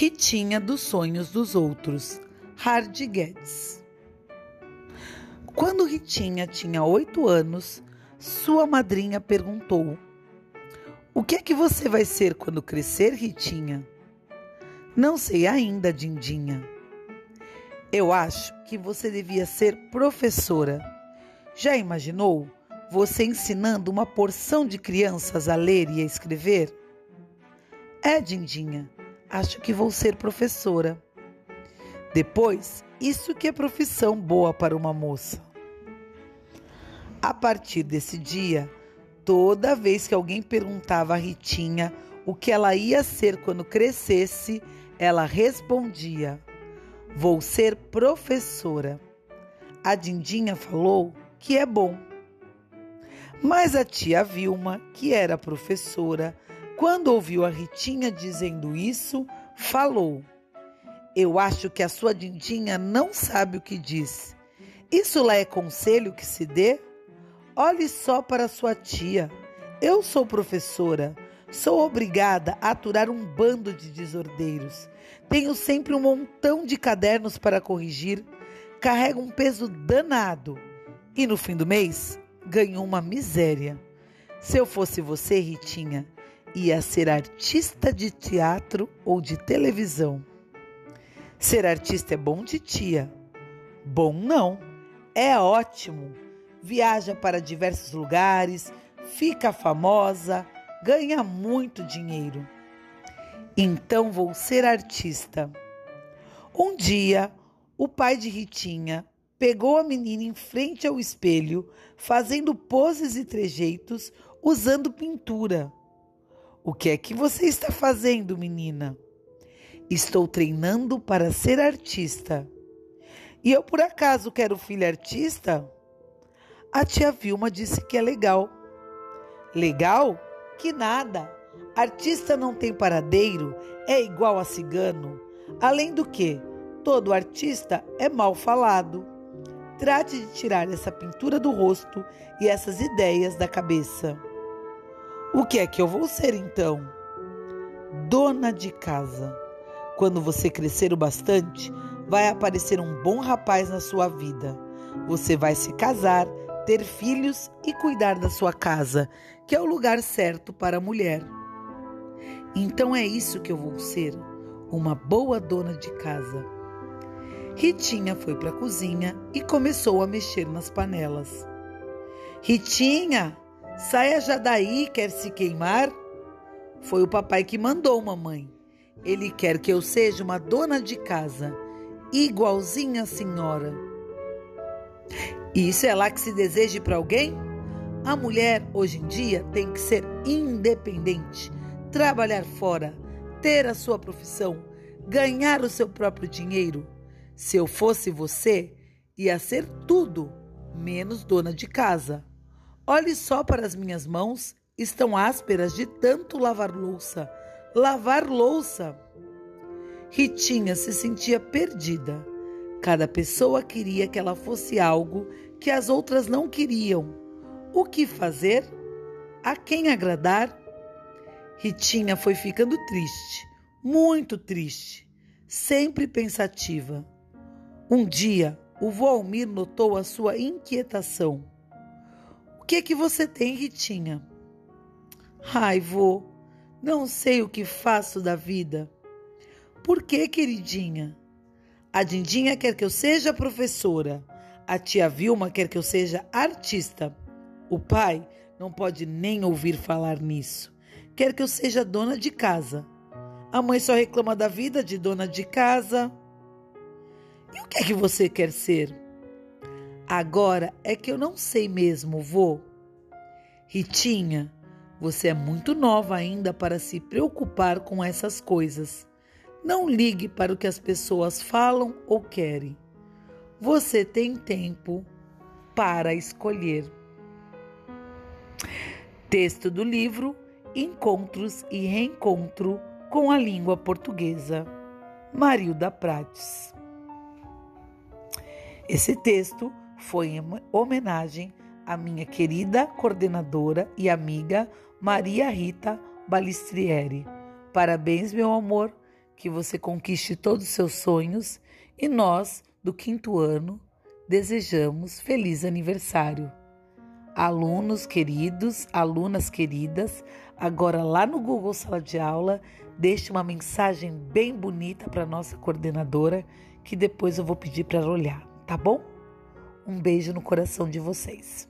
Ritinha dos sonhos dos outros, Hard Guedes. Quando Ritinha tinha oito anos, sua madrinha perguntou: O que é que você vai ser quando crescer, Ritinha? Não sei ainda, Dindinha. Eu acho que você devia ser professora. Já imaginou você ensinando uma porção de crianças a ler e a escrever? É, Dindinha, acho que vou ser professora. Depois, isso que é profissão boa para uma moça. A partir desse dia, toda vez que alguém perguntava a Ritinha o que ela ia ser quando crescesse, ela respondia: Vou ser professora. A Dindinha falou que é bom. Mas a tia Vilma, que era professora, quando ouviu a Ritinha dizendo isso, falou: Eu acho que a sua Dindinha não sabe o que diz. Isso lá é conselho que se dê? Olhe só para sua tia. Eu sou professora. Sou obrigada a aturar um bando de desordeiros. Tenho sempre um montão de cadernos para corrigir. Carrego um peso danado. E no fim do mês, ganho uma miséria. Se eu fosse você, Ritinha, ia ser artista de teatro ou de televisão. Ser artista é bom de tia. Bom não, é ótimo. Viaja para diversos lugares, fica famosa, ganha muito dinheiro. Então vou ser artista. Um dia, o pai de Ritinha pegou a menina em frente ao espelho, fazendo poses e trejeitos, usando pintura. O que é que você está fazendo, menina? Estou treinando para ser artista. E eu por acaso quero filho artista? A tia Vilma disse que é legal. Legal? Que nada! Artista não tem paradeiro, é igual a cigano. Além do que, todo artista é mal falado. Trate de tirar essa pintura do rosto e essas ideias da cabeça. O que é que eu vou ser então? Dona de casa. Quando você crescer o bastante, vai aparecer um bom rapaz na sua vida. Você vai se casar, ter filhos e cuidar da sua casa, que é o lugar certo para a mulher. Então é isso que eu vou ser, uma boa dona de casa. Ritinha foi para a cozinha e começou a mexer nas panelas. Ritinha, Saia já daí, quer se queimar? Foi o papai que mandou, mamãe. Ele quer que eu seja uma dona de casa, igualzinha a senhora. Isso é lá que se deseje para alguém? A mulher, hoje em dia, tem que ser independente, trabalhar fora, ter a sua profissão, ganhar o seu próprio dinheiro. Se eu fosse você, ia ser tudo, menos dona de casa. Olhe só para as minhas mãos, estão ásperas de tanto lavar louça. Lavar louça! Ritinha se sentia perdida. Cada pessoa queria que ela fosse algo que as outras não queriam. O que fazer? A quem agradar? Ritinha foi ficando triste, muito triste, sempre pensativa. Um dia, o vô Almir notou a sua inquietação que que você tem, Ritinha? Ai, vô, não sei o que faço da vida. Por que, queridinha? A Dindinha quer que eu seja professora. A tia Vilma quer que eu seja artista. O pai não pode nem ouvir falar nisso. Quer que eu seja dona de casa. A mãe só reclama da vida de dona de casa. E o que é que você quer ser? Agora é que eu não sei mesmo, vô. Ritinha, você é muito nova ainda para se preocupar com essas coisas. Não ligue para o que as pessoas falam ou querem. Você tem tempo para escolher. Texto do livro Encontros e Reencontro com a Língua Portuguesa, Marilda Prates. Esse texto foi em homenagem à minha querida coordenadora e amiga Maria Rita Balistrieri. Parabéns, meu amor. que você conquiste todos os seus sonhos e nós, do quinto ano, desejamos feliz aniversário. Alunos queridos, alunas queridas, agora lá no Google Sala de Aula, deixe uma mensagem bem bonita para nossa coordenadora, que depois eu vou pedir para olhar, tá bom? Um beijo no coração de vocês.